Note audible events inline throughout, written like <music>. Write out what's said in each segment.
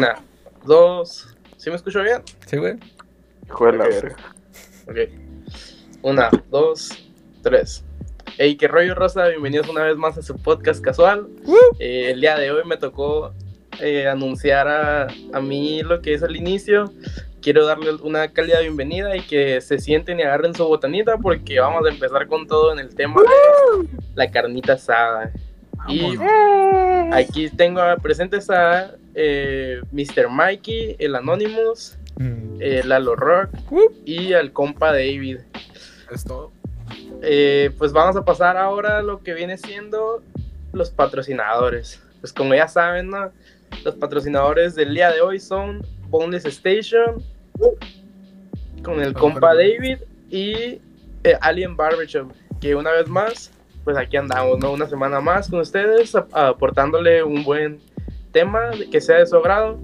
Una, dos. ¿Sí me escucho bien? Sí, güey. Juega Ok. Ok. Una, dos, tres. Hey, qué rollo, Rosa. Bienvenidos una vez más a su podcast casual. Eh, el día de hoy me tocó eh, anunciar a, a mí lo que es el inicio. Quiero darle una cálida bienvenida y que se sienten y agarren su botanita porque vamos a empezar con todo en el tema de la carnita asada. Y aquí tengo a- presentes a eh, Mr. Mikey, el Anonymous, Mm. eh, Lalo Rock y al compa David. Es todo. Eh, pues vamos a pasar ahora a lo que viene siendo los patrocinadores. Pues como ya saben, ¿no? los patrocinadores del día de hoy son Boneless Station, con el compa David y eh, Alien Barbershop, que una vez más, pues aquí andamos, ¿no? Una semana más con ustedes, ap- aportándole un buen tema que sea de su agrado.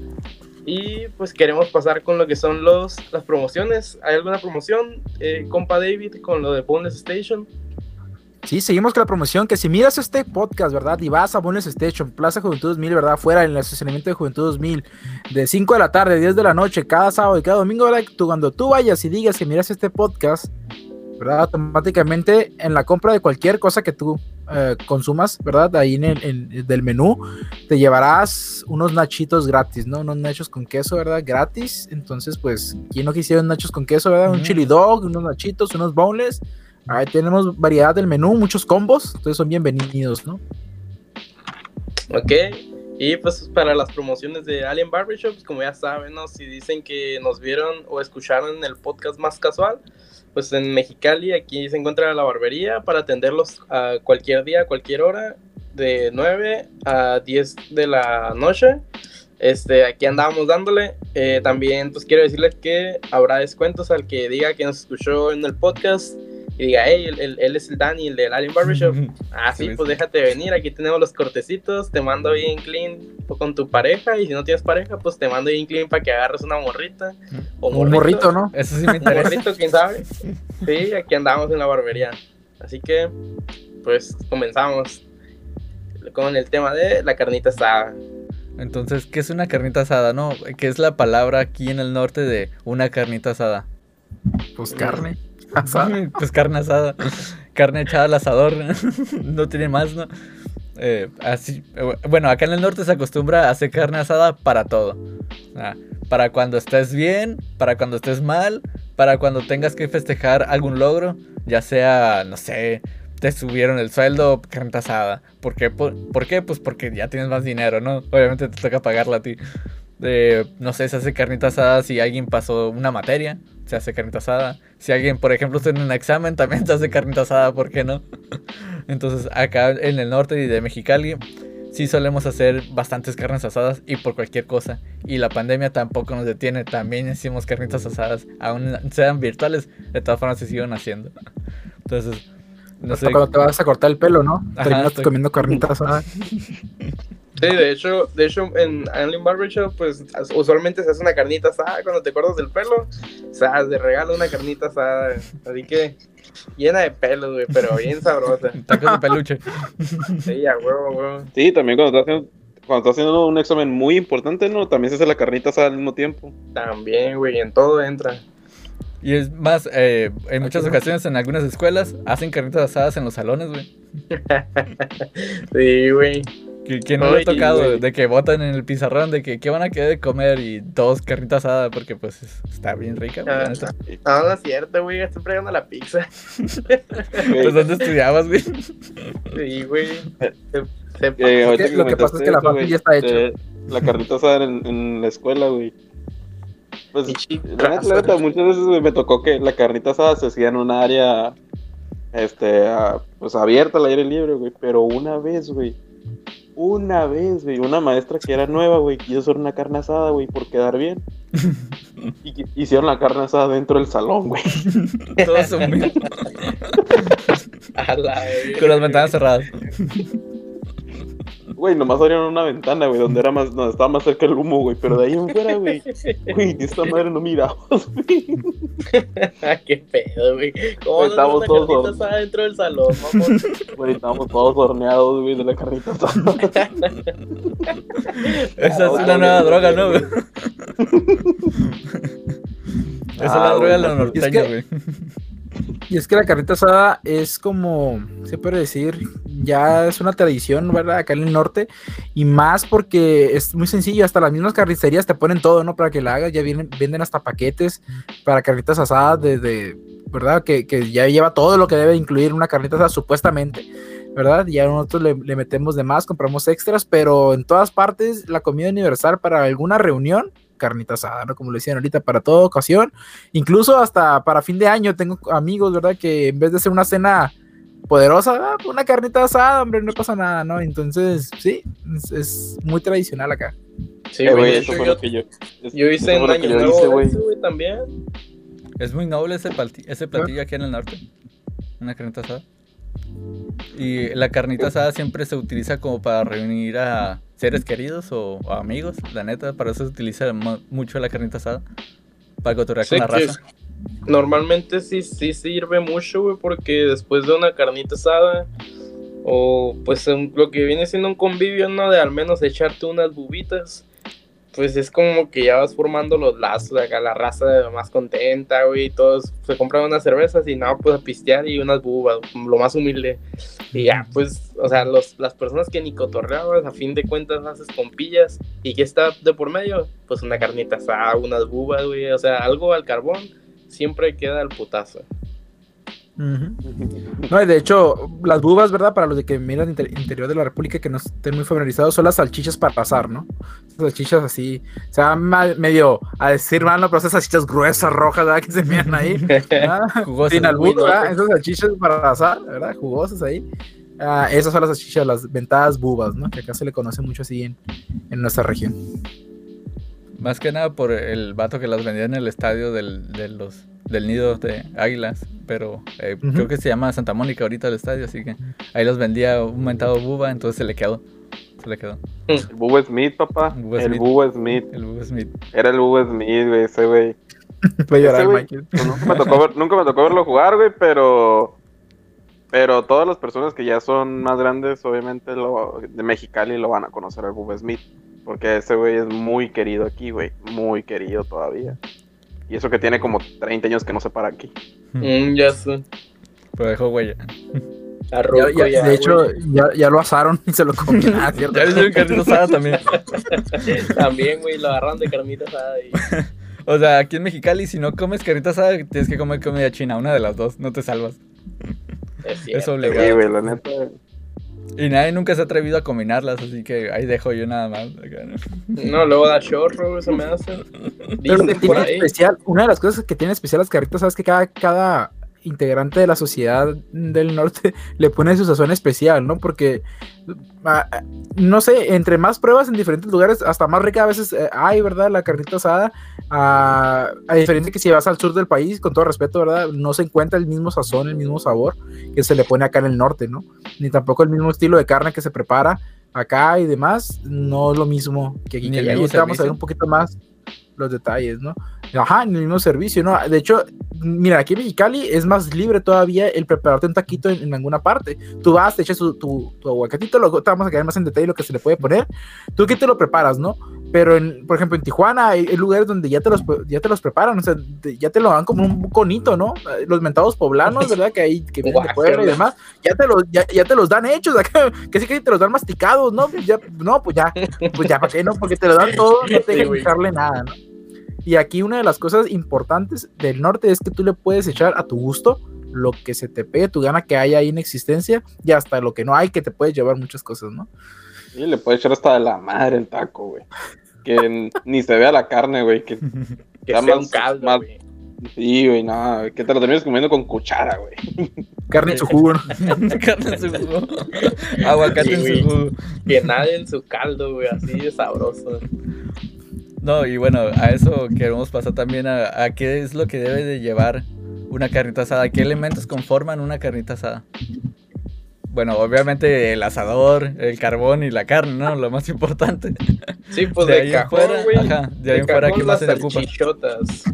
Y pues queremos pasar con lo que son los, las promociones. ¿Hay alguna promoción, eh, compa David, con lo de Boneless Station? Sí, seguimos con la promoción. Que si miras este podcast, ¿verdad? Y vas a Bonus Station, Plaza Juventud 2000, ¿verdad? Fuera en el estacionamiento de Juventud 2000, de 5 de la tarde, 10 de la noche, cada sábado y cada domingo, ¿verdad? Tú, cuando tú vayas y digas que miras este podcast, ¿verdad? Automáticamente en la compra de cualquier cosa que tú eh, consumas, ¿verdad? Ahí en el en- del menú, te llevarás unos nachitos gratis, ¿no? Unos nachos con queso, ¿verdad? Gratis. Entonces, pues, ¿quién no quisiera nachos con queso, ¿verdad? Un Mm. chili dog, unos nachitos, unos boneless. Ahí tenemos variedad del menú, muchos combos, entonces son bienvenidos, ¿no? Ok. Y pues para las promociones de Alien Barbershop, pues, como ya saben, ¿no? si dicen que nos vieron o escucharon en el podcast más casual, pues en Mexicali aquí se encuentra la barbería para atenderlos a cualquier día, a cualquier hora, de 9 a 10 de la noche. Este, aquí andamos dándole. Eh, también pues quiero decirles que habrá descuentos al que diga que nos escuchó en el podcast y diga, hey, él, él- él es el Dani, el del Alien Barbershop. Ah, sí, pues déjate venir, aquí tenemos los cortecitos, te mando bien clean con tu pareja y si no tienes pareja, pues te mando bien clean para que agarres una morrita o Un morrito, ¿no? Eso sí me <laughs> Un interesa. morrito, quién sabe. Sí, aquí andamos en la barbería. Así que, pues comenzamos con el tema de la carnita asada. Entonces, ¿qué es una carnita asada? No, ¿qué es la palabra aquí en el norte de una carnita asada? Pues carne. <laughs> pues carne asada. Carne echada al asador. <laughs> no tiene más, ¿no? Eh, así, eh, bueno, acá en el norte se acostumbra a hacer carne asada para todo. Ah, para cuando estés bien, para cuando estés mal, para cuando tengas que festejar algún logro, ya sea, no sé, te subieron el sueldo, carne asada. ¿Por qué? Por, por qué? Pues porque ya tienes más dinero, ¿no? Obviamente te toca pagarla a ti. Eh, no sé, se hace carnita asada si alguien pasó una materia, se hace carnita asada. Si alguien, por ejemplo, está en un examen, también se hace carnita asada, ¿por qué no? <laughs> Entonces, acá en el norte y de Mexicali, sí solemos hacer bastantes carnes asadas y por cualquier cosa. Y la pandemia tampoco nos detiene, también hicimos carnitas asadas, aún sean virtuales, de todas formas se siguen haciendo. Entonces, no Hasta sé. cuando te vas a cortar el pelo, ¿no? Ajá, Terminas estoy- comiendo carnitas <laughs> asada. <laughs> Sí, de hecho, de hecho en Alien Barbershop, pues usualmente se hace una carnita asada cuando te cortas el pelo. O sea, de regalo una carnita asada. Así que llena de pelos, güey, pero bien sabrosa. <laughs> Tacos de peluche. Sí, a huevo, huevo. Sí, también cuando estás haciendo, cuando estás haciendo un examen muy importante, ¿no? También se hace la carnita asada al mismo tiempo. También, güey, en todo entra. Y es más, eh, en muchas ocasiones en algunas escuelas hacen carnitas asadas en los salones, güey. <laughs> Sí, güey. Que, que no le ha tocado, de que votan en el pizarrón, de que qué van a querer de comer y todos carnita asada, porque pues es- está bien rica, Ah. No, no es cierto, güey, estoy fregando la pizza. <laughs> Pues ¿dónde estudiabas, güey? Sí, güey. Eh, que- lo que pasa es que la ya está hecho. eh, la carnita asada en, en la escuela, güey. Pues, la neta, la neta, muchas veces me tocó que la carnita asada se hacía en un área, este, a- pues abierta al aire libre, güey. Pero una vez, güey, una vez, güey, una maestra que era nueva, güey, quiso hacer una carne asada, güey, por quedar bien. <laughs> Y hicieron la carne asada dentro del salón, güey. Todos <laughs> con las ventanas cerradas. Güey, nomás abrieron una ventana, güey, donde era más, donde estaba más cerca el humo, güey. Pero de ahí en fuera, güey. <laughs> Güey, esta madre no miramos, güey. <laughs> Qué pedo, güey. ¿Cómo no Estamos la todos carnita asada dentro del salón, mamón? <laughs> Güey, estábamos todos horneados, güey, de la carnita asada. Esa es Ah, una nueva droga, ¿no? güey? Esa es la Ah, droga de la no. norteña, Es que- güey. Y es que la carnita asada es como, se puede decir, ya es una tradición, ¿verdad? Acá en el norte. Y más porque es muy sencillo, hasta las mismas carnicerías te ponen todo, ¿no? Para que la hagas, ya venden hasta paquetes para carnitas asadas ¿verdad? Que, que ya lleva todo lo que debe incluir una carnita asada, supuestamente, ¿verdad? Ya nosotros le, le metemos de más, compramos extras, pero en todas partes la comida universal para alguna reunión carnita asada, ¿no? Como le decían ahorita, para toda ocasión, incluso hasta para fin de año tengo amigos, ¿verdad? Que en vez de hacer una cena poderosa, ah, pues una carnita asada, hombre, no pasa nada, ¿no? Entonces, sí, es, es muy tradicional acá. Sí, güey. eso hecho, fue yo, lo que yo. yo hice en lo Año yo Nuevo güey. también. Es muy noble ese, ese platillo aquí en el norte. Una carnita asada. Y la carnita asada siempre se utiliza como para reunir a seres queridos o, o amigos, la neta. Para eso se utiliza mu- mucho la carnita asada. Para cotorrear con la raza. es- Normalmente sí, sí sirve mucho, güey, porque después de una carnita asada, o pues lo que viene siendo un convivio, ¿no? De al menos echarte unas bubitas, pues es como que ya vas formando los lazos, acá la raza más contenta, güey, y todos se compran unas cervezas y no, pues a pistear y unas bubas, lo más humilde. Y ya, pues, o sea, los, las personas que ni cotorreabas, a fin de cuentas haces compillas, y que está de por medio, pues una carnita asada, unas bubas, güey, o sea, algo al carbón, siempre queda al putazo. No, y de hecho, las bubas, ¿verdad? Para los de que miran inter- interior de la República que no estén muy familiarizados, son las salchichas para asar, ¿no? Esas salchichas así, o sea, medio a decir mal, ¿no? Pero esas salchichas gruesas, rojas, ¿verdad? Que se miran ahí. <laughs> Jugosas, Sin albur, ¿verdad? Esas salchichas para asar, ¿verdad? Jugosas ahí. Ah, esas son las salchichas, las ventadas bubas, ¿no? Que acá se le conoce mucho así en, en nuestra región. Más que nada por el vato que las vendía en el estadio del, de los, del nido de águilas. Pero eh, creo que se llama Santa Mónica ahorita el estadio, así que ahí los vendía un mentado buba, entonces se le quedó. Se le quedó. El Bubba Smith, papá. Bubba el Smith. Bubba Smith. El Bubba Smith. Era el Bubba Smith, güey, ese güey. <laughs> Voy a llorar, Michael. pues, nunca, me tocó ver- nunca me tocó verlo jugar, güey, pero. Pero todas las personas que ya son más grandes, obviamente, lo, de Mexicali lo van a conocer al Bubba Smith. Porque ese güey es muy querido aquí, güey. Muy querido todavía. Y eso que tiene como 30 años que no se para aquí. Mm, ya sé. Pero dejó huella. A Ya- ya- ya, de hecho, ya, ya lo asaron y se lo comieron. <laughs> Ah, cierto. Ya hicieron carnita asada también. <laughs> también, güey, lo agarran de carnita asada y... <laughs> O sea, aquí en Mexicali, si no comes carnita asada, tienes que comer comida china. Una de las dos, no te salvas. Es cierto, Es obligado. Sí, güey, la neta. Y nadie nunca se ha atrevido a combinarlas, así que ahí dejo yo nada más. ¿no? Luego da chorro, se me hace. Pero que tiene especial, una de las cosas que tiene especial las carritas, sabes que cada, cada integrante de la sociedad del norte <laughs> le pone su sazón especial, ¿no? Porque, ah, ah, no sé, entre más pruebas en diferentes lugares, hasta más rica a veces eh, hay, ¿verdad? La carnita asada, ah, a diferencia que si vas al sur del país, con todo respeto, ¿verdad? No se encuentra el mismo sazón, el mismo sabor que se le pone acá en el norte, ¿no? Ni tampoco el mismo estilo de carne que se prepara acá y demás, no es lo mismo que aquí. Ni que allá. vamos a ver un poquito más los detalles, ¿no? Ajá, en el mismo servicio, ¿no? De hecho, mira, aquí en Mexicali es más libre todavía el prepararte un taquito en, en alguna parte. Tú vas, te echas tu, tu, tu aguacatito, luego te vamos a quedar más en detalle lo que se le puede poner. Tú aquí te lo preparas, ¿no? Pero, en, por ejemplo, en Tijuana hay, hay lugares donde ya te, los, ya te los preparan, o sea, te- ya te lo dan como un conito, ¿no? Los mentados poblanos, <laughs> ¿verdad? Que hay, que vienen de Puebla y demás, ya te, los, ya, ya te los dan hechos, acá, <laughs> que sí que te los dan masticados, ¿no? Pues ya, no, pues ya, pues ya, ¿para qué no? Porque te lo dan todo, no te güey. echarle nada, ¿no? Y aquí una de las cosas importantes del norte es que tú le puedes echar a tu gusto lo que se te pegue, tu gana que haya ahí en existencia y hasta lo que no hay, que te puedes llevar muchas cosas, ¿no? Y le puede echar hasta de la madre el taco, güey. Que ni se vea la carne, güey. Que <laughs> Que sea más- un caldo, más- güey. sí, güey, no. Que te lo termines comiendo con cuchara, güey. <laughs> Carne en su jugo, ¿no? <laughs> Carne en su jugo. Aguacate en Sí, su jugo. Que nade en su caldo, güey, así de sabroso. No, y bueno, a eso queremos pasar también a, a qué es lo que debe de llevar una carnita asada. ¿Qué elementos conforman una carnita asada? Bueno, obviamente el asador, el carbón y la carne, ¿no? Lo más importante. Sí, pues De de, ahí cajón, fuera, güey. ajá, de ahí en fuera, ¿qué más las se le ocupa? salchichotas.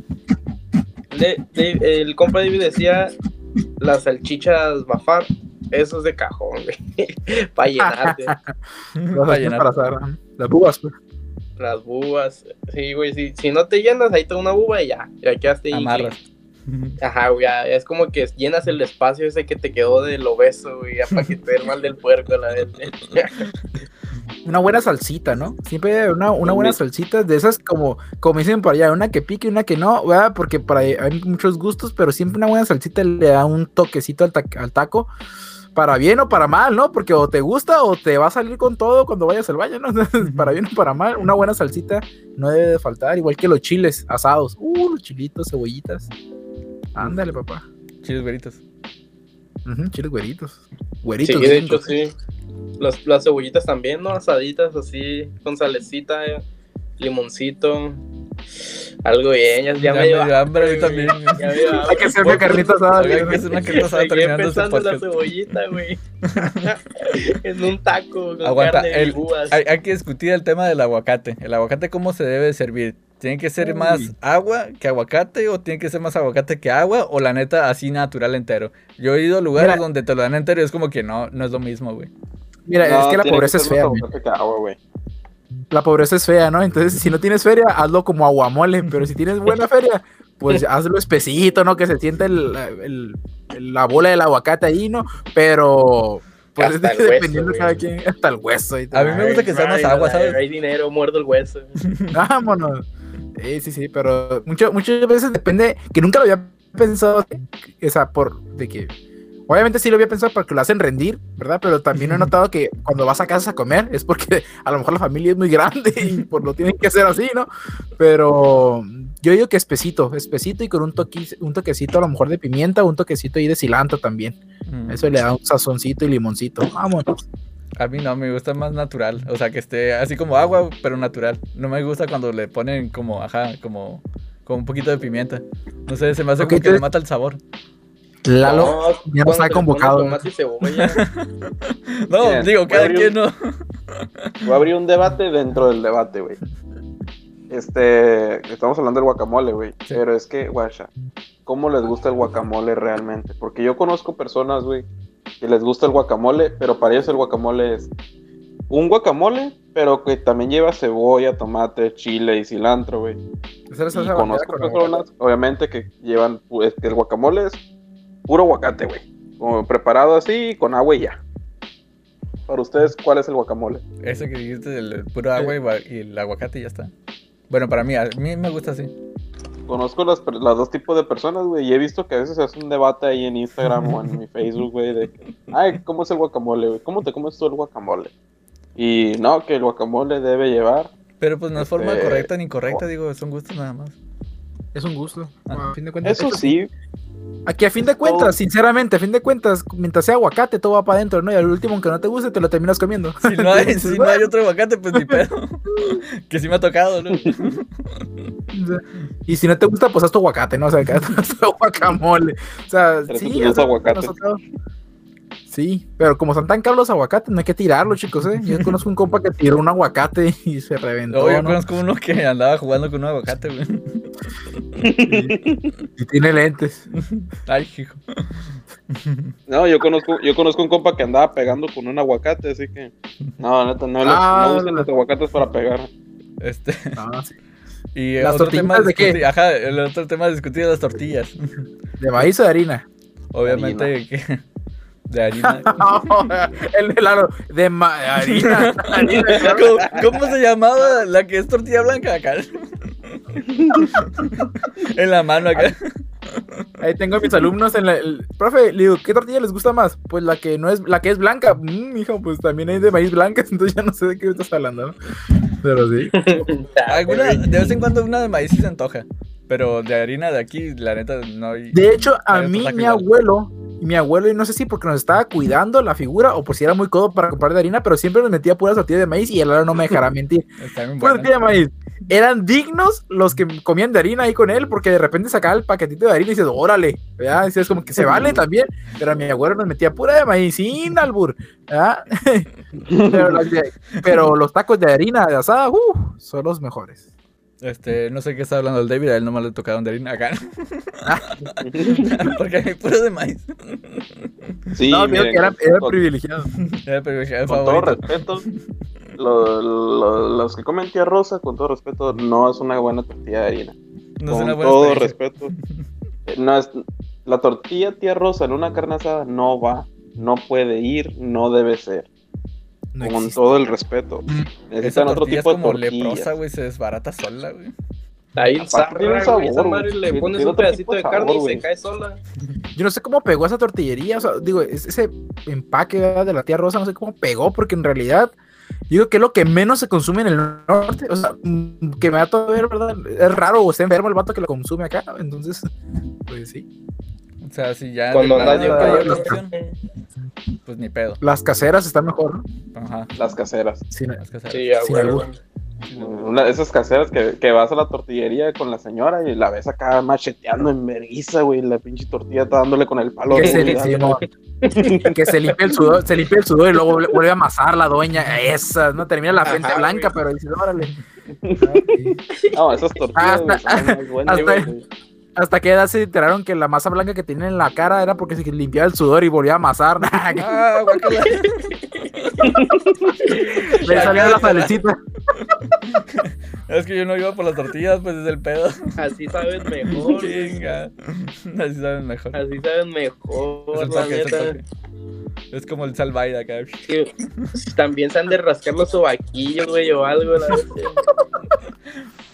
De- de- el compa David decía las salchichas bafar. Eso es de cajón, güey. <laughs> Para llenarte. <laughs> Para llenar. para asar, ajá. Las bubas, pues. Las bubas. Sí, güey. Si, si no te llenas, ahí te da una buba y ya. Ya quedaste ahí. Amarras. <laughs> Ajá, güey. Es como que llenas el espacio ese que te quedó del obeso, güey. Para que te dé el mal del puerco, la vez. <laughs> Una buena salsita, ¿no? Siempre una, una buena salsita de esas como, como dicen por allá, una que pique y una que no, ¿verdad? Porque para hay muchos gustos, pero siempre una buena salsita le da un toquecito al, ta- al taco, para bien o para mal, ¿no? Porque o te gusta o te va a salir con todo cuando vayas al baño, ¿no? <laughs> Entonces, para bien o para mal, una buena salsita no debe de faltar, igual que los chiles asados. Uh, los chilitos, cebollitas. Ándale, papá. Chiles güeritos. Ujú, chiles güeritos. Sí, Güeritos. de hecho, sí. Las, las cebollitas también, ¿no? Asaditas así, con salecita, eh, limoncito. Algo bien, ya, ya Ya me dio hambre a mí <laughs> güey. también. Ya me dio Hay que hacer una carnita asada. Bien. que es una carnita asada terminando este la cebollita, güey. <laughs> en un taco con Aguanta, carne el-. Hay, hay que discutir el tema del aguacate. El aguacate, ¿cómo se debe servir? ¿Tiene que ser Uy. más agua que aguacate o tiene que ser más aguacate que agua o la neta así natural entero? Yo he ido a lugares Mira. donde te lo dan entero y es como que no, no es lo mismo, güey. Mira, No, es que la pobreza es fea, güey. La pobreza es fea, ¿no? Entonces, si no tienes feria, hazlo como aguamole, pero si tienes buena feria, pues <laughs> hazlo espesito, ¿no? Que se sienta el, el- el- la bola del aguacate ahí, ¿no? Pero, pues Hasta <laughs> el hueso, dependiendo de cada quien, hasta el hueso. Y. A mí me gusta que sea más agua, ¿sabes? Hay dinero, muerdo el hueso. <laughs> Vámonos. Sí, sí, sí, pero mucho- muchas veces depende, que nunca lo había pensado, o sea, por, de que, obviamente sí lo había pensado porque lo hacen rendir, ¿verdad? Pero también he notado que cuando vas a casa a comer es porque a lo mejor la familia es muy grande y por lo tienen que hacer así, ¿no? Pero yo digo que espesito, espesito y con un, toque, un toquecito a lo mejor de pimienta un toquecito ahí de cilantro también. Mm. Eso le da un sazoncito y limoncito. Vámonos. A mí no, me gusta más natural. O sea, que esté así como agua, pero natural. No me gusta cuando le ponen como, ajá, como, como un poquito de pimienta. No sé, se me hace como que le mata el sabor. Lalo, ya <laughs> no está se le pone convocado. Tomate y cebolla. No, Bien, digo, cada quien no. Voy a abrir un debate dentro del debate, güey. Este, estamos hablando del guacamole, güey. Sí. Pero es que, guacha, ¿cómo les gusta el guacamole realmente? Porque yo conozco personas, güey, que les gusta el guacamole, pero para ellos el guacamole es un guacamole, pero que también lleva cebolla, tomate, chile y cilantro, güey. Y conozco personas, obviamente, que llevan, pues, que el guacamole es puro aguacate, güey. Como preparado así, con agua y ya. Para ustedes, ¿cuál es el guacamole? Eso que dijiste del puro agua y, el aguacate y ya está. Bueno, para mí, a mí me gusta así. Conozco las, los dos tipos de personas, güey, y he visto que a veces se hace un debate ahí en Instagram o en mi <laughs> Facebook, güey, de, ay, ¿cómo es el guacamole, güey? ¿Cómo te comes tú el guacamole? Y no, que el guacamole debe llevar. Pero pues no es forma Este, correcta ni incorrecta, digo, son gustos nada más. Es un gusto. Ajá. A fin de cuentas, Eso sí, Aquí a fin de cuentas, Todo- sinceramente, a fin de cuentas, mientras sea aguacate, todo va para adentro, ¿no? Y al último, aunque no te guste, te lo terminas comiendo. Si no hay, Entonces, <laughs> si no hay otro aguacate, pues ni pedo. <laughs> que sí me ha tocado, ¿no? Y si no te gusta, pues haz tu aguacate, ¿no? O sea, que <laughs> haz tu guacamole. O sea, Pero sí, aguacate. Sí, pero como son tan caros los aguacates, no hay que tirarlos, chicos, ¿eh? Yo conozco un compa que tiró un aguacate y se reventó, No, yo ¿no? conozco uno que andaba jugando con un aguacate, güey. <laughs> Y tiene lentes. Ay, hijo. no, yo conozco, yo conozco un compa que andaba pegando con un aguacate, así que, no, neta, no, Ah, no usen los aguacates para pegar. Este, No, sí. <laughs> y ¿Las otro tema tortillitas de qué? discutir- Ajá, el otro tema es las tortillas. ¿De maíz o de harina? Obviamente que de harina. <laughs> el helado de ma- harina. harina ¿Cómo, cómo se llamaba la que es tortilla blanca acá? <laughs> en la mano acá. Ahí tengo a mis alumnos en la. el- profe, le digo, ¿qué tortilla les gusta más? Pues la que no es, la que es blanca. Mm, hijo, pues también hay de maíz blancas, <laughs> entonces ya no sé de qué estás hablando, ¿no? Pero sí. <laughs> Alguna, de vez en cuando una de maíz sí se antoja. Pero de harina de aquí, la neta, no hay. De hecho, a mí mi abuelo, y mi abuelo, y no sé si porque nos estaba cuidando la figura o por si era muy codo para comprar de harina, pero siempre nos metía puras tortillas de maíz y el abuelo no me dejará mentir. Pura tortilla de maíz. Eran dignos los que comían de harina ahí con él, porque de repente sacaba el paquetito de harina y dices, órale, ¿verdad? Dices, como que se vale también, pero mi abuelo nos metía pura de maíz sin albur, ¿verdad? <laughs> pero, las de- pero los tacos de harina de asada, uh, son los mejores. Este, no sé qué está hablando el David, a él nomás le tocaron de harina acá. <laughs> Porque hay puro de maíz. Sí, no, miren, que era, era privilegiado. Era privilegiado con todo favorito. respeto, lo- lo- los que comen tía rosa, con todo respeto, no es una buena tortilla de harina. No es con una buena todo respeto. <laughs> eh, No es, la tortilla tía rosa en una carne asada no va, no puede ir, no debe ser. No con existe. todo el respeto. Esa Necesitan otro tortilla es tipo de como tortillas. leprosa, güey, se desbarata sola, güey. Tiene un zarra, güey, esa sabor, madre le pones tiene un otro pedacito tipo de de carne sabor, y se cae sola. Yo no sé cómo pegó esa tortillería, o sea, digo, es- ese empaque de la tía Rosa, no sé cómo pegó, porque en realidad, digo que es lo que menos se consume en el norte, o sea, mm, que me da todo a ver, ¿verdad? Es raro, o está enfermo el vato que lo consume acá, entonces, <laughs> pues sí. O sea, si ya Cuando otra opción, pues ni pedo. Las caseras están mejor, ¿no? Ajá. Las caseras. Sin- las sabes. Sí, a Sin. Una de esas caseras que, que vas a la tortillería con la señora y la ves acá macheteando en vergüenza, güey. La pinche tortilla está dándole con el palo. que, se, dándole. Simón, que se limpia el sudor, se limpia el sudor y luego vuelve a amasar la doña, esa, no termina la frente Ajá, blanca, güey. pero dices, órale. <laughs> No, esas tortillas Hasta- güey, son más buenas, hasta- güey. Hasta que edad se enteraron que la masa blanca que tienen en la cara era porque se limpiaba el sudor y volvía a amasar. <laughs> Ah. <laughs> Le salía la salecita. <laughs> Es que yo no iba por las tortillas, pues es el pedo. Así sabes mejor. güey. Chinga. Así saben mejor. Así saben mejor, Es la toque, neta. como el salvaire acá. Sí, también se han de rascar los sobaquillos, güey, o algo. La.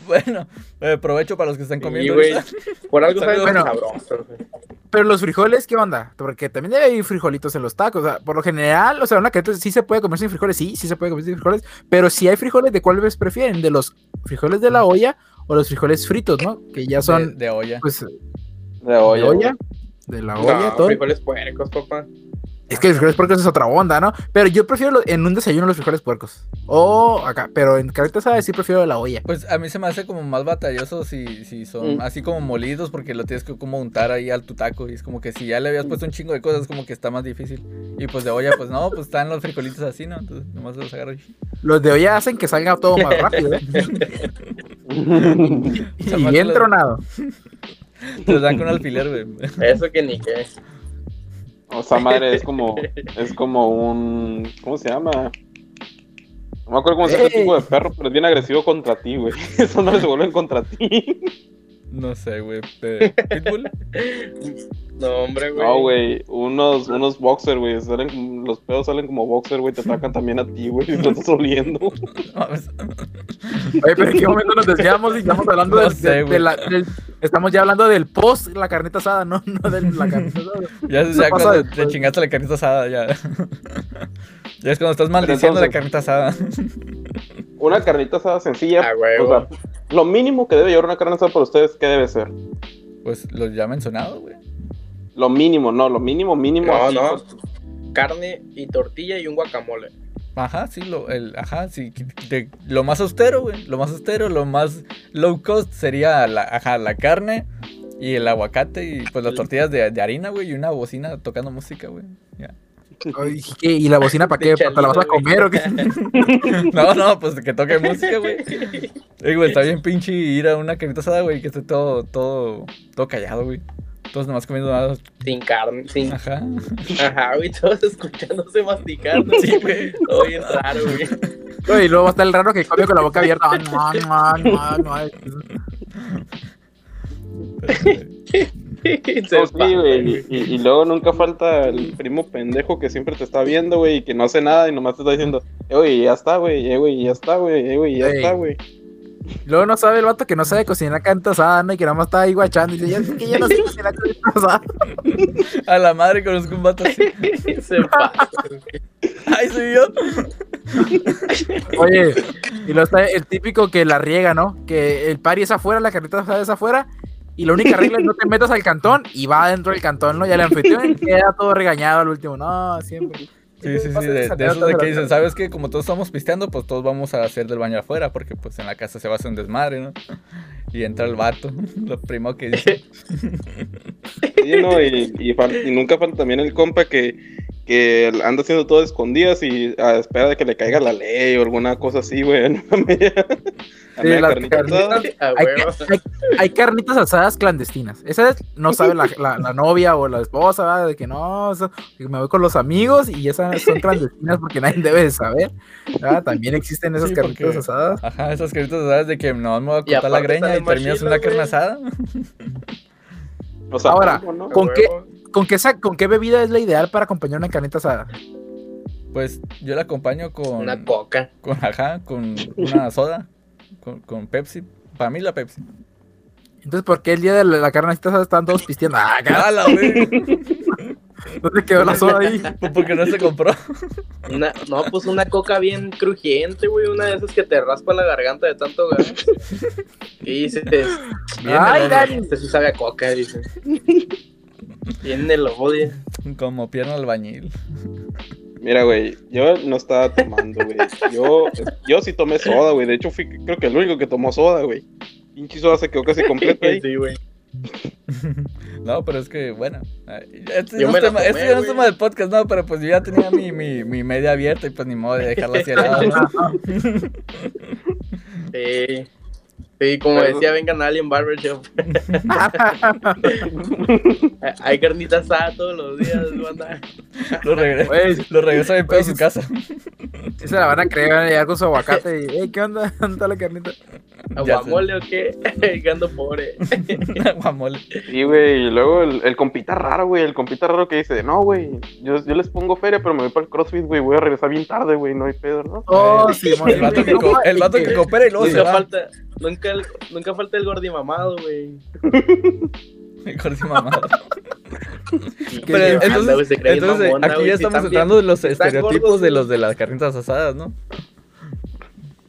Bueno, eh, provecho para los que están Sí, comiendo. güey. ahorita. Por algo saben Bueno. sabroso, güey. Pero los frijoles, ¿qué onda? Porque también debe haber frijolitos en los tacos. O sea, por lo general, o sea, una que sí se puede comer sin frijoles, sí, sí se puede comer sin frijoles. Pero si hay frijoles, ¿de cuáles prefieren? ¿De los frijoles de la olla o los frijoles fritos, no? Que ya son, de olla. pues, De de olla. olla. De la olla, No, todo. frijoles puercos, papá. Es que los frijoles puercos es otra onda, ¿no? Pero yo prefiero lo- en un desayuno los frijoles puercos. O acá, pero en carita asada sí prefiero de la olla. Pues a mí se me hace como más batalloso si, si son Mm. así como molidos porque lo tienes que como untar ahí al tu taco y es como que si ya le habías puesto un chingo de cosas como que está más difícil. Y pues de olla pues no, pues están los frijolitos así, ¿no? Entonces nomás los agarro y... Los de olla hacen que salga todo más rápido, ¿eh? <laughs> y bien los- tronado. Te <laughs> los dan con alfiler, güey. Eso que ni qué. O sea, madre, es <laughs> como, es como un, ¿cómo se llama? No me acuerdo cómo se llama ese Ey. tipo de perro, pero es bien agresivo contra ti, güey. <laughs> Esos no se vuelven contra ti. No sé, güey. <laughs> Pitbull. No, hombre, güey. No, güey, unos, unos boxer, güey, salen los pedos salen como boxer, güey, te atacan también a ti, güey, si lo estás oliendo. <laughs> No mames. Oye, pero en qué momento nos desviamos y estamos hablando No del- sé, de, de güey. la- del- estamos ya hablando del post la carnita asada, no, no de la carnita asada. Ya, Eso ya cuando te chingaste la carnita asada, ya. Ya es cuando estás maldiciendo la carnita asada. Una carnita asada sencilla, Ah, huevo. o sea, lo mínimo que debe llevar una carne asada para ustedes, ¿qué debe ser? Pues lo ya mencionado, güey. Lo mínimo, no, lo mínimo, mínimo. No, así, no. pues, Carne y tortilla y un guacamole. Ajá, sí, lo, el, ajá, sí, de- lo más austero, güey, lo más austero, lo más low cost sería la, ajá, la carne y el aguacate y pues las tortillas de, de harina, güey, y una bocina tocando música, güey. Ya. ¿Y la bocina para <laughs> qué? De ¿Te la vas a comer o qué? <laughs> No, no, pues que toque música, güey. <laughs> Ey, güey, está bien pinche ir a una carnita asada, güey, que esté todo, todo, todo callado, güey. Todos nomás comiendo nada. Sin carne, sin. Ajá. Ajá, güey, todos escuchándose masticando. Sí, güey. Todo bien raro, güey. No, Y luego va a estar el raro que come con la boca abierta. No, no, no, no. Se No, sí, güey, y, y- y luego nunca falta el primo pendejo que siempre te está viendo, güey, y que no hace nada y nomás te está diciendo, eh, güey, ya está, güey, eh, güey, ya está, güey, eh, güey, ya está, güey. Luego no sabe el vato que no sabe cocinar carnita asada, ¿no? Y que nada más está ahí guachando. Y dice, ya que ya no sé cocinar carnita asada. A la madre conozco un vato así. <laughs> Se pasa. Ay, soy yo. Oye, y luego está el típico que la riega, ¿no? Que el party es afuera, la carnita asada es afuera. Y la única regla es no te metas al cantón y va adentro del cantón, ¿no? Y el anfitrión queda todo regañado al último. No, siempre. Sí, sí, sí, Pasa de, de esos de que dicen, ¿sabes qué? Como todos estamos pisteando, pues todos vamos a hacer del baño afuera, porque pues en la casa se va a hacer un desmadre, ¿no? <laughs> Y entra el vato, <laughs> lo primero que dice. <laughs> Sí, no, y, y, fal- y nunca falta también el compa que, que anda haciendo todo escondidas y a espera de que le caiga la ley o alguna cosa así, güey. Sí, las carnitas- <laughs> Hay, huevo. hay- hay carnitas asadas clandestinas. Esa es- no sabe la, la- la novia o la esposa, ¿verdad? De que no, eso- que me voy con los amigos y esas son <laughs> clandestinas porque nadie debe de saber. ¿verdad? También existen esas Sí, carnitas porque- asadas. Ajá, esas caritas asadas de que no me voy a cortar la greña y terminas una carne asada. <laughs> O sea, Ahora, ¿con huevo. ¿Con qué, ¿Con qué bebida es la ideal para acompañar una carnita asada? Pues yo la acompaño con. Una coca. Con, ajá, con una soda. Con, con Pepsi. Para mí la Pepsi. Entonces, ¿por qué el día de la, asada están todos pisteando? Ah, acá, ¡Hala, güey! ¿Dónde quedó la soda ahí? <laughs> Pues porque no se compró. Una, no, pues una coca bien crujiente, güey. Una de esas que te raspa la garganta de tanto gas. <laughs> Y dices, Ay, Dani. este sí sabe a coca, dices. Bien el odio. Como pierna albañil. Mira, güey, yo no estaba tomando, güey. Yo, yo sí tomé soda, güey. De hecho, fui creo que el único que tomó soda, güey. Pinche soda se quedó casi completa ahí. Sí, güey. <laughs> No, pero es que, bueno. Este, Yo no me es tema, tomé, este ya no es tema del podcast, no, pero pues yo ya tenía mi, mi, mi media abierta y pues ni modo de dejarla así al lado, ¿no? <laughs> Sí. Sí, como Pero- decía, vengan a Alien Barbershop. <laughs> Hay carnita asada todos los días, banda. Lo, regre- Güey, <laughs> lo regreso bien pedo a su Pues, casa. sí se la van a creer, van a llegar con su aguacate y, hey, ¿qué onda? ¿Dónde está la carnita? ¿Aguamole o qué? <laughs> Que ando pobre. Guamole. Sí, güey, y luego el, el compita raro, güey, el compita raro que dice, no, güey, yo, yo les pongo feria, pero me voy para el CrossFit, güey, voy a regresar bien tarde, güey, no hay pedo, ¿no? Oh, Eh, sí, el vato que, co- el vato que coopera y luego se va. falta, nunca, el- nunca falta el gordimamado, güey. El corte mamado. que- <laughs> Pero que- entonces, entonces mamona, aquí ya estamos entrando en los estereotipos gordos, de los de las carnitas asadas, ¿no?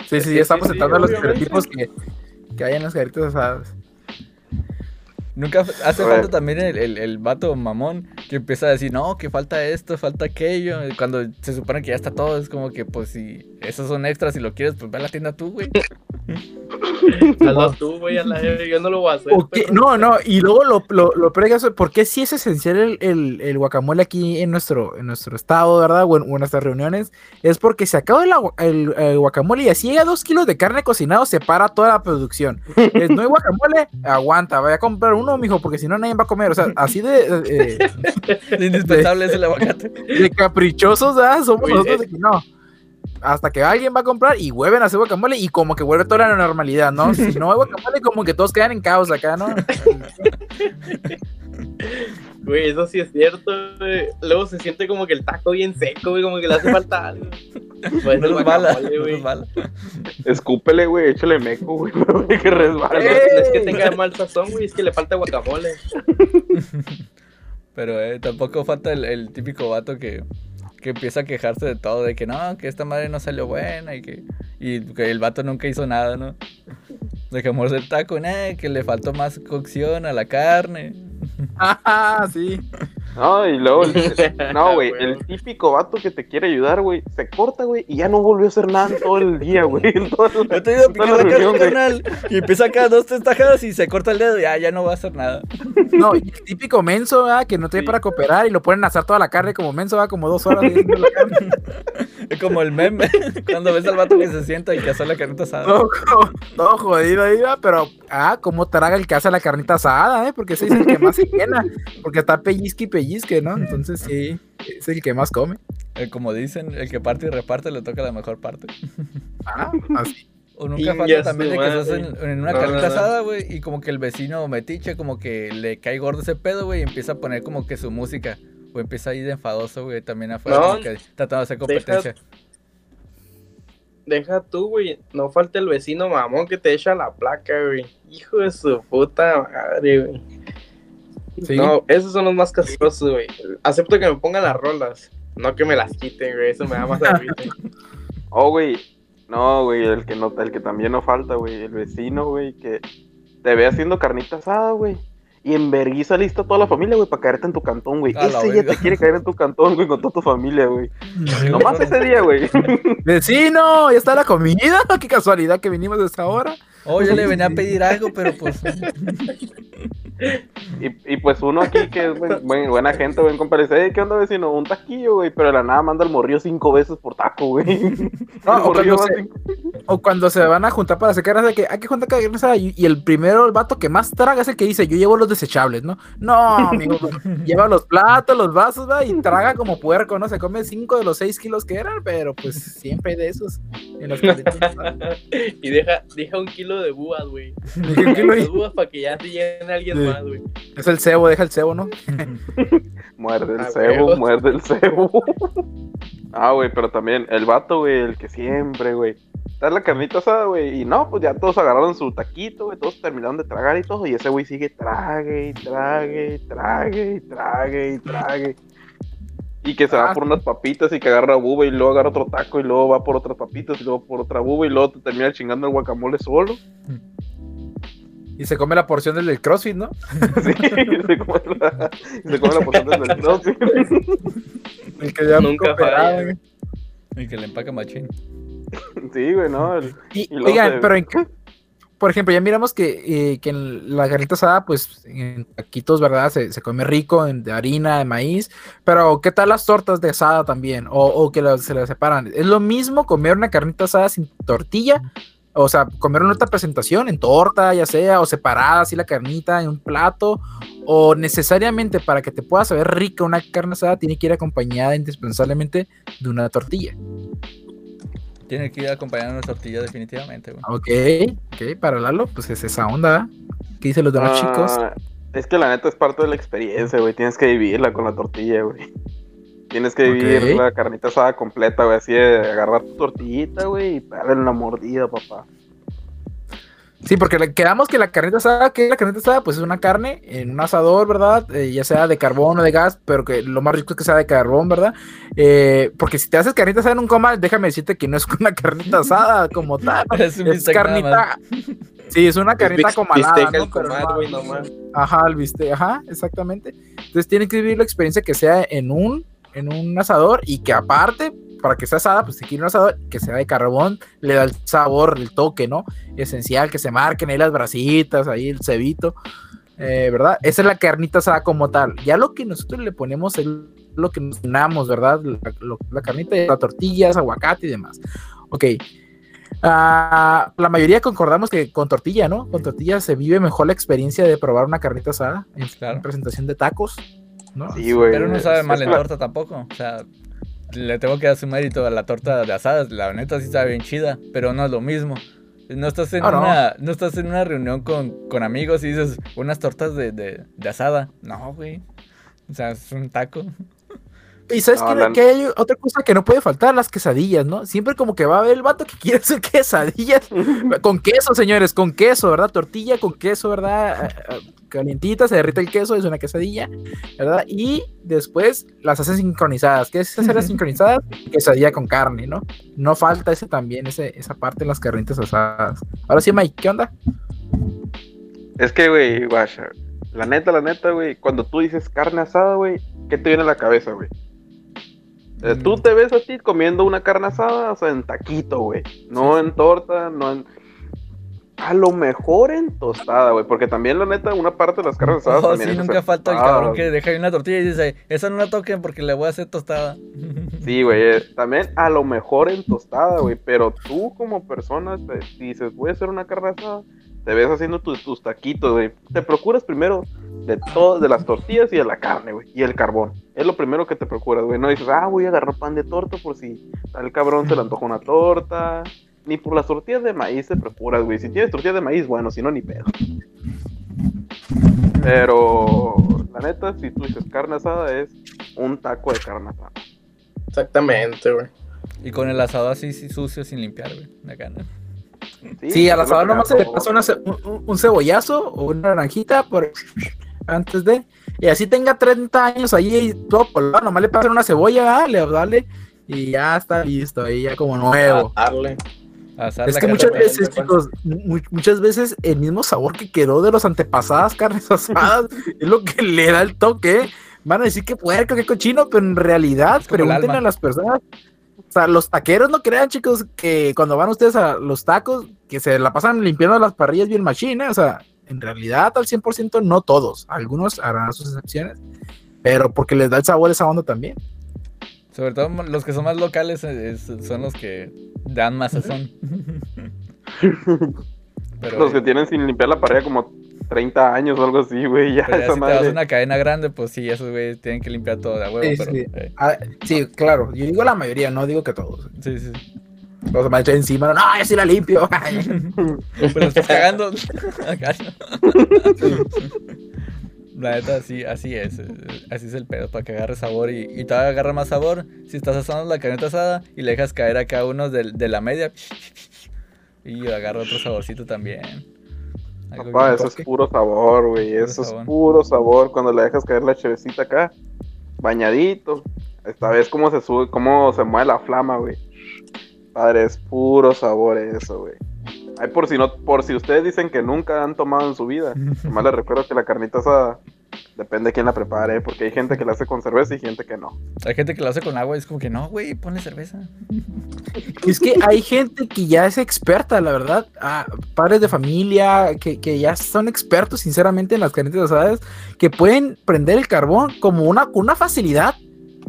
Sí, sí, Sí, ya estamos sí, entrando a los obviamente. estereotipos que, que hay en las carnitas asadas. Nunca hace falta también el, el, el vato mamón que empieza a decir, no, que falta esto, falta aquello. Cuando se supone que ya está todo, es como que, pues, si esos son extras y lo quieres, pues ve a la tienda tú, güey. <laughs> Hazlo tú, güey, a la verga, yo no lo voy a hacer. No, no, y luego lo, lo, lo peor ¿por qué sí es esencial el, el, el guacamole aquí en nuestro, en nuestro estado, verdad? O en, o en nuestras reuniones. Es porque se acaba el, el guacamole y así llega dos kilos de carne cocinado, se para toda la producción. Es, no hay guacamole, aguanta, vaya a comprar uno, mijo, porque si no nadie va a comer. O sea, así de, <laughs> de, Lo indispensable es el aguacate. de caprichosos, ¿verdad? Somos Oye, nosotros eh. de que no. Hasta que alguien va a comprar y vuelven a hacer guacamole y como que vuelve toda la normalidad, ¿no? Si no hay guacamole, como que todos quedan en caos acá, ¿no? Güey, eso sí es cierto, güey. Luego se siente como que el taco bien seco, güey, como que le hace falta algo. <laughs> Pues No el es mala, guacamole, no güey. es mala. Escúpele, güey, échale meco, güey, <laughs> para que resbale. No, no es que tenga mal sazón, güey, es que le falta guacamole. <laughs> Pero eh, tampoco falta el, el típico vato que, que empieza a quejarse de todo, de que no, que esta madre no salió buena y que, y que el vato nunca hizo nada, ¿no? De que morder el taco, nah, que le faltó más cocción a la carne. Ah, sí. No, y luego, el- <laughs> no, güey, Güey. el típico vato que te quiere ayudar, güey, se corta, güey, y ya no volvió a hacer nada todo el día, güey. Yo te iba a en toda picar la la reunión, carnal. Y empieza acá dos, tres tajadas y se corta el dedo y ya, ya no va a hacer nada. No, y el típico menso, ¿verdad? Que no tiene Sí. para cooperar y lo ponen a asar toda la carne como menso, va como dos horas. la carne. <laughs> Es como el meme, <laughs> cuando ves al vato que se sienta y que hace la carnita asada. todo, todo jodido ahí. Pero, ah, cómo traga el que hace la carnita asada, ¿eh? Porque ese es el que más se llena. Porque está pellizque y pellizque, ¿no? Entonces, sí, es el que más come. Eh, como dicen, el que parte y reparte le toca la mejor parte. Ah, así. O nunca falta también de que estás en, en una No, carnita no, no. asada, güey, y como que el vecino metiche, como que le cae gordo ese pedo, güey, y empieza a poner como que su música. O empieza ahí de enfadoso, güey, también afuera, No. como que tratando de hacer competencia. Deja tú, güey. No falta el vecino mamón que te echa la placa, güey. Hijo de su puta madre, güey. Sí. No, esos son los más castrosos, güey. Acepto que me pongan las rolas. No que me las quiten, güey. Eso me da más agüite. <laughs> Oh, güey, no, güey, el que no, el que también no falta, güey, el vecino, güey, que te ve haciendo carnita asada, güey. y en vergüenza lista toda la familia, güey, para caerte en tu cantón, güey. Ese día verga. te quiere caer en tu cantón, güey, con toda tu familia, güey. <laughs> Nomás ese día, güey. Vecino, ya está la comida. <laughs> Qué casualidad que vinimos a esta hora. Oh, yo le venía a pedir algo, pero pues. Y, y pues uno aquí que es buen- buen- buena gente, buen compadre, dice, "Ey, ¿qué onda, vecino? Un taquillo, güey, pero de la nada manda el morrillo cinco veces por taco, güey. <laughs> No, o cuando se- cinco- O cuando se van a juntar para hacer carne asada, que hay que juntar y, y el primero, el vato que más traga es el que dice, yo llevo los desechables, ¿no? No, amigo, lleva los platos, los vasos, va, y traga como puerco, ¿no? Se come cinco de los seis kilos que eran, pero pues siempre hay de esos en ¿no? <laughs> y deja, deja un kilo de búas, güey. <laughs> Búas para que ya se llene alguien Sí. más, güey. Es el cebo, deja el cebo, ¿no? <laughs> Muerde el Ah, cebo, muerde el cebo. <laughs> ah, güey, pero también el vato, güey, el que siempre, güey. Está la carnita asada, güey. Y no, pues ya todos agarraron su taquito, güey. Todos terminaron de tragar y todo. Y ese güey sigue trague y trague y trague y trague y trague. Y que se va Ah. por unas papitas y que agarra buba y luego agarra otro taco y luego va por otras papitas y luego por otra buba y luego te termina chingando el guacamole solo. Y se come la porción del, del CrossFit, ¿no? <laughs> Sí, se come la, se come la porción del crossfit. <laughs> El que ya Nunca falla. güey. Y que le empaca machín. Sí, güey, no. el- Y, oigan, pero en, por ejemplo, ya miramos que, eh, que en la carnita asada, pues en taquitos, ¿verdad? Se, se come rico en, de harina, de maíz, pero ¿qué tal las tortas de asada también? O, o que se las separan. ¿Es lo mismo comer una carnita asada sin tortilla? O sea, comer en otra presentación, en torta, ya sea, o separada, así la carnita en un plato, o necesariamente para que te pueda saber rica una carne asada, tiene que ir acompañada indispensablemente de una tortilla. Tiene que ir acompañando una tortilla definitivamente, güey. Ok, ok, para Lalo, pues es esa onda. ¿Qué dicen los demás chicos? Ah, Es que la neta es parte de la experiencia, güey. Tienes que vivirla con la tortilla, güey. Tienes que vivir la carnita asada completa, güey. Así de agarrar tu tortillita, güey, y darle una mordida, papá. Sí, porque le- quedamos que la carnita asada, que la carnita asada, pues es una carne en un asador, ¿verdad? Eh, ya sea de carbón o de gas, pero que lo más rico es que sea de carbón, ¿verdad? Eh, porque si te haces carnita asada en un comal, déjame decirte que no es <laughs> una carnita asada como <laughs> tal. Es carnita. Sí, es una carnita comalada. ¿no? güey, nomás. Ajá, el bistec, ajá, exactamente. Entonces tiene que vivir la experiencia que sea en un, en un asador y que aparte, para que sea asada, pues se quiere un asador que sea de carbón, le da el sabor, el toque, ¿no? Esencial, que se marquen ahí las brasitas, ahí el cebito, eh, ¿verdad? Esa es la carnita asada como tal. Ya lo que nosotros le ponemos es lo que nos unamos, ¿verdad? La, lo- la carnita, las tortillas, aguacate y demás. Ok. Ah, la mayoría concordamos que con tortilla, ¿no? Con tortilla se vive mejor la experiencia de probar una carnita asada en, Claro. en presentación de tacos, ¿no? Sí, güey. Pero no sabe mal en torta tampoco. O sea, le tengo que dar su mérito a la torta de asadas. La neta sí sabe bien chida, pero no es lo mismo. No estás en, Ah, no. una, no estás en una reunión con, con amigos y dices unas tortas de, de, de asada. No, güey. O sea, es un taco. Y sabes No, que, la- que hay otra cosa que no puede faltar, las quesadillas, ¿no? Siempre como que va a haber el vato que quiere hacer <laughs> quesadillas <laughs> con queso, señores, con queso, ¿verdad? Tortilla con queso, ¿verdad? Ah, ah, Calientita, se derrite el queso, es una quesadilla, ¿verdad? Y después las hacen sincronizadas. ¿Qué es hacerlas <laughs> sincronizadas? Quesadilla con carne, ¿no? No falta ese también, ese, esa parte en las carnitas asadas. Ahora sí, Mike, ¿qué onda? Es que, güey, guacha. La neta, la neta, güey. Cuando tú dices carne asada, güey, ¿qué te viene a la cabeza, güey? Eh, Tú Mm. te ves a ti comiendo una carne asada, o sea, en taquito, güey. No en torta, no en. A lo mejor en tostada, güey. Porque también, la neta, una parte de las carnes asadas <laughs> Oh, también sí, nunca falta el cabrón que deja ahí una tortilla y dice, esa no la toquen porque le voy a hacer tostada. <laughs> Sí, güey. eh, También a lo mejor en tostada, güey. Pero tú, como persona, te dices, voy a hacer una carne asada. Te ves haciendo tus, tus taquitos, güey. Te procuras primero de todo, de las tortillas y de la carne, güey. Y el carbón. Es lo primero que te procuras, güey. No dices, ah, voy a agarrar pan de torta por si al cabrón se le antoja una torta. Ni por las tortillas de maíz te procuras, güey. Si tienes tortillas de maíz, bueno, si no, ni pedo. Pero, la neta, si tú dices carne asada, es un taco de carne asada. Exactamente, güey. Y con el asado así, sí, sucio, sin limpiar, güey. De acá, ¿no? Sí, al pues, asador nomás se le pasa una ce- un, cebollazo o una naranjita por <laughs> antes de. Y así tenga 30 años ahí todo polvado, nomás le pasan una cebolla, ah, le dale y ya está listo, ahí ya como nuevo. Darle. Es que muchas veces, chicos, mu- muchas veces el mismo sabor que quedó de los antepasadas <laughs> carnes asadas es lo que le da el toque. Van a decir que puerco, que cochino, pero en realidad, como pregúntenle a las personas. O sea, los taqueros no crean, chicos, que cuando van ustedes a los tacos, que se la pasan limpiando las parrillas bien machina. O sea, en realidad al 100% no todos. Algunos harán sus excepciones, pero porque les da el sabor esa onda también. Sobre todo los que son más locales eh, es- son los que dan más sazón. Pero, Los que tienen sin limpiar la pared como 30 años o algo así, güey. Ya, pero ya esa si te vas a una cadena grande, pues sí, esos güeyes tienen que limpiar todo de huevo. Sí, pero, sí. eh, Ah, sí, claro. Yo digo la mayoría, no digo que todos. sí, sí. Los se me echan encima, no, yo sí la limpio. <laughs> Pues estás cagando. Acá. La neta, así, así es. eh, Así es el pedo, para que agarre sabor y, y todavía agarra más sabor. Si estás asando la carneta asada y le dejas caer acá uno de, de la media. Y agarra otro saborcito también. Papá, eso es puro sabor, güey. Eso sabor. es puro sabor. Cuando le dejas caer la chevecita acá, bañadito. Esta vez cómo se sube, cómo se mueve la flama, güey. Padre, es puro sabor eso, güey. Ay, por si no, por si ustedes dicen que nunca han tomado en su vida. <laughs> Nomás les recuerdo que la carnita asada depende de quién la prepare, porque hay gente que la hace con cerveza y gente que no. Hay gente que lo hace con agua y es como que no, güey, ponle cerveza. <laughs> Es que hay gente que ya es experta, la verdad. Ah, padres de familia que, que ya son expertos, sinceramente, en las carnitas asadas, que pueden prender el carbón como una, con una facilidad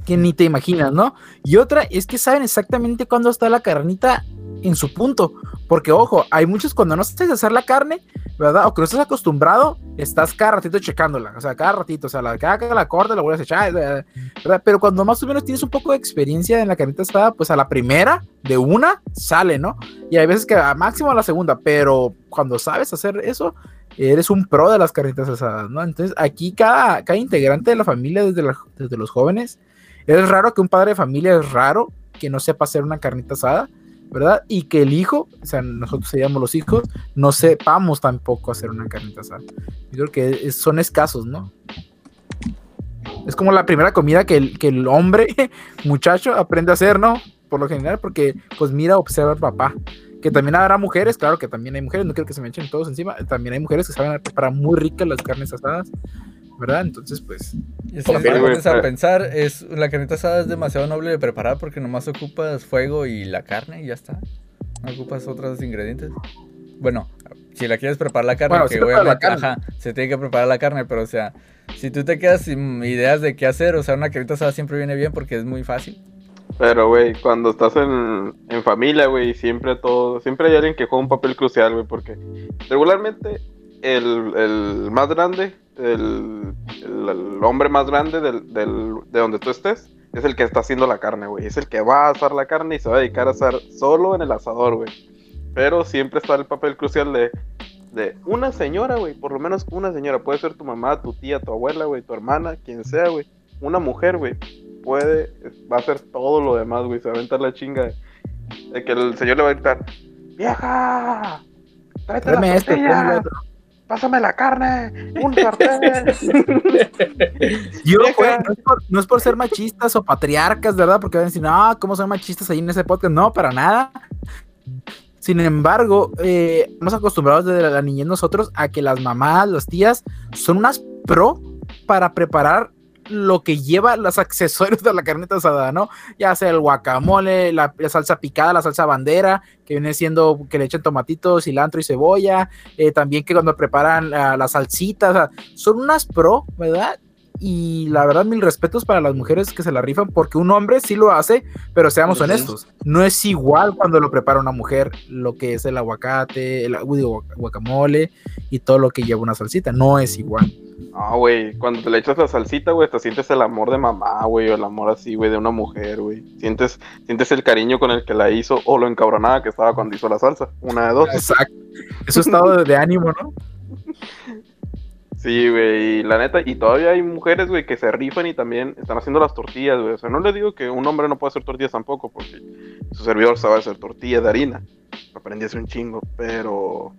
que ni te imaginas, ¿no? Y otra es que saben exactamente cuándo está la carnita en su punto. Porque, ojo, hay muchos cuando no sabes hacer la carne, ¿verdad? O que no estás acostumbrado, estás cada ratito checándola. O sea, cada ratito, o sea, la, cada que la corta la vuelves a echar, eh, ¿verdad? Pero cuando más o menos tienes un poco de experiencia en la carnita asada, pues a la primera, de una, sale, ¿no? Y hay veces que a máximo a la segunda, pero cuando sabes hacer eso, eres un pro de las carnitas asadas, ¿no? Entonces, aquí cada, cada integrante de la familia, desde, desde los jóvenes, es raro que un padre de familia, es raro que no sepa hacer una carnita asada, ¿verdad? Y que el hijo, o sea, nosotros seríamos los hijos, no sepamos tampoco hacer una carnita asada. Yo creo que son escasos, ¿no? Es como la primera comida que el, que el hombre, <laughs> muchacho, aprende a hacer, ¿no? Por lo general, porque pues mira, observa al papá. Que también habrá mujeres, claro que también hay mujeres, no quiero que se me echen todos encima. También hay mujeres que saben preparar muy ricas las carnes asadas, ¿verdad? Entonces, pues, te güey, pones a pensar, es, la carnita asada es demasiado noble de preparar porque nomás ocupas fuego y la carne y ya está. No ocupas otros ingredientes. Bueno, si la quieres preparar la carne, Bueno, que obviamente, ajá, se tiene que preparar la carne, pero o sea, si tú te quedas sin ideas de qué hacer, o sea, una carnita asada siempre viene bien porque es muy fácil. Pero, güey, cuando estás en, en familia, güey, siempre todo, siempre hay alguien que juega un papel crucial, güey, porque regularmente el, el más grande, el, el- el hombre más grande del, del- de donde tú estés, es el que está haciendo la carne, güey. Es el que va a asar la carne y se va a dedicar a asar solo en el asador, güey. Pero siempre está el papel crucial de, de una señora, güey, por lo menos una señora. Puede ser tu mamá, tu tía, tu abuela, güey, tu hermana, quien sea, güey. Una mujer, güey, puede, va a hacer todo lo demás, güey. Se va a aventar la chinga de, de que el señor le va a gritar, ¡Vieja! ¡Tráete tráeme tortillas! otro. ¡Pásame la carne! ¡Un sartén! <laughs> Yo, güey, no, es por, no es por ser machistas o patriarcas, ¿verdad? Porque van a decir, no, ¿cómo son machistas ahí en ese podcast? No, para nada. Sin embargo, eh, hemos acostumbrados desde la niñez nosotros a que las mamás, las tías, son unas pro para preparar lo que lleva los accesorios de la carnita asada, ¿no? Ya sea el guacamole, la, la salsa picada, la salsa bandera, que viene siendo que le echan tomatitos, cilantro y cebolla, eh, también que cuando preparan ah, las salsitas, o sea, son unas pro, ¿verdad? Y la verdad, mil respetos para las mujeres que se la rifan, porque un hombre sí lo hace, pero seamos honestos, no es igual cuando lo prepara una mujer, lo que es el aguacate, el digo, guacamole y todo lo que lleva una salsita, no es igual. No, güey, cuando te le echas la salsita, güey, te sientes el amor de mamá, güey, o el amor así, güey, de una mujer, güey. Sientes, sientes el cariño con el que la hizo, o lo encabronada que estaba cuando hizo la salsa. Una de dos. Exacto. Eso estado de, de ánimo, ¿no? Sí, güey, y la neta, y todavía hay mujeres, güey, que se rifan y también están haciendo las tortillas, güey. O sea, no le digo que un hombre no puede hacer tortillas tampoco, porque su servidor sabe hacer tortillas de harina. Aprendí hace un chingo, pero.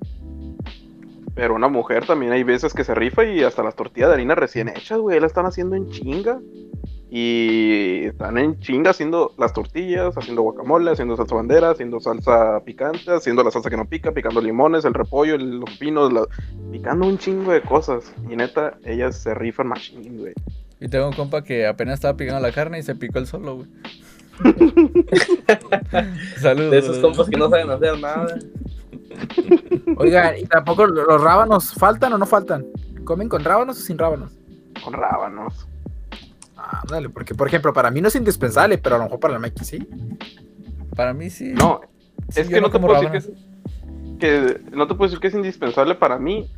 Pero una mujer también hay veces que se rifa y hasta las tortillas de harina recién hechas, güey, la están haciendo en chinga. Y están en chinga haciendo las tortillas, haciendo guacamole, haciendo salsa bandera, haciendo salsa picante, haciendo la salsa que no pica, picando limones, el repollo, el- los pinos, la- picando un chingo de cosas. Y neta, ellas se rifan machine, güey. Y tengo un compa que apenas estaba picando la carne y se picó el solo, güey. <laughs> Saludos. De esos compas que no saben hacer nada. <laughs> Oigan, y tampoco lo- los rábanos faltan o no faltan. ¿Comen con rábanos o sin rábanos? Con rábanos. Ah, dale, porque por ejemplo, para mí no es indispensable, pero a lo mejor para la Mikey sí. Para mí sí. No, Sí, es que no, te puedo decir que, es- que no te puedo decir que es indispensable para mí,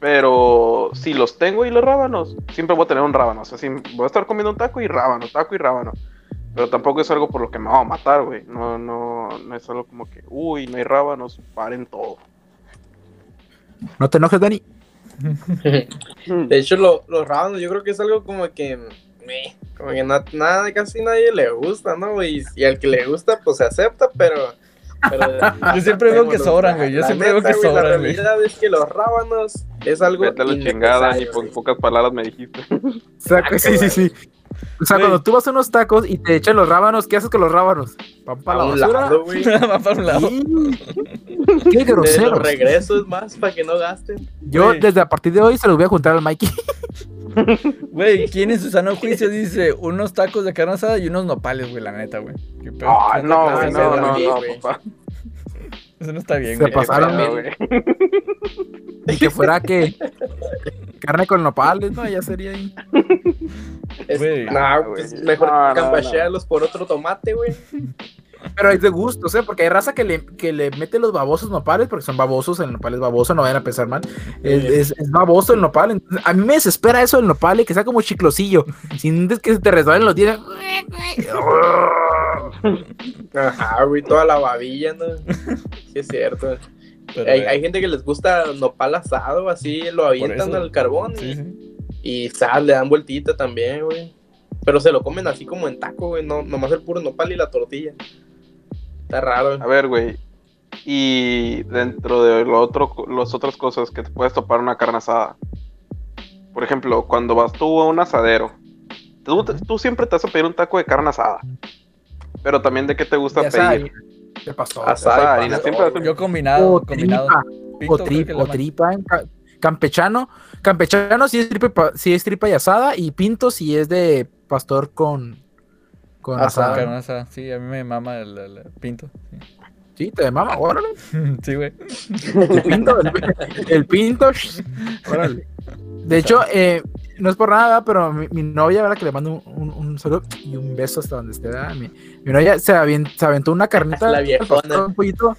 pero si los tengo y los rábanos, siempre voy a tener un rábano. O sea, voy a estar comiendo un taco y rábano, taco y rábano. Pero tampoco es algo por lo que me va a matar, güey. No, no, no es algo como que, uy, no hay rábanos, paren todo. No te enojes, Dani. <laughs> De hecho, lo- los rábanos yo creo que es algo como que. meh, como que na- nada, casi nadie le gusta, ¿no? Y, y al que le gusta, pues se acepta, pero. pero <laughs> Yo siempre veo que sobran, güey, yo La siempre veo que güey, sobran, La güey. realidad es que los rábanos es algo. Vete a la chingada y innecesario, por pocas palabras me dijiste. O sea, que sí, sí, sí. O sea, cuando tú vas a unos tacos y te echan los rábanos, ¿qué haces con los rábanos? ¿Van para A la basura? lado, güey. <laughs> Va para un lado. Qué <laughs> grosero. los regresos más para que no gasten. Yo desde a partir de hoy se los voy a juntar al Mikey. <laughs> Güey, ¿quién en su sano juicio dice unos tacos de carne asada y unos nopales, güey? La neta, güey. Ah, no, de no, no, no, papá. Eso no está bien, Se güey. pasaron, güey. Y que fuera que <laughs> carne con nopales, ¿no? Ya sería ahí. Es, Güey. nah, güey. pues mejor No, no, por otro tomate, güey. Pero es de gusto, ¿eh? Porque hay raza que le, que le mete los babosos nopales, porque son babosos, el nopal es baboso, no vayan a pensar mal. Es, es- es baboso el nopal. entonces, a mí me desespera eso del nopal, y que sea como chiclosillo. Sin que se te resbalen los dientes. <laughs> Ajá, güey, toda la babilla, ¿no? Sí, es cierto. Pero, Hay, eh, hay gente que les gusta nopal asado, así lo avientan al carbón Sí, y, sí. y sal, le dan vueltita también, güey. Pero se lo comen así como en taco, güey, no, nomás el puro nopal y la tortilla. Está raro. A ver, güey. Y dentro de lo otro, las otras cosas que te puedes topar una carne asada. Por ejemplo, cuando vas tú a un asadero, tú, tú siempre te vas a pedir un taco de carne asada. Pero también de qué te gusta pedir. de pastor. Asada harina, siempre. Yo combinado, O combinado. tripa, o, trip, o tripa en ca- campechano. Campechano sí es tripa, sí es tripa y asada, y pinto sí es de pastor con, con Asada. Carne asada. Sí, a mí me mama el, el- el pinto. Sí, te mama, órale. <laughs> Sí, güey. El pinto, el, el pinto, órale. De hecho, eh, no es por nada, pero mi, mi novia, ¿verdad? Que le mando un, un, un saludo y un beso hasta donde esté. Mi, mi novia se, aventó una carnita. <laughs> La pastor, un pollito.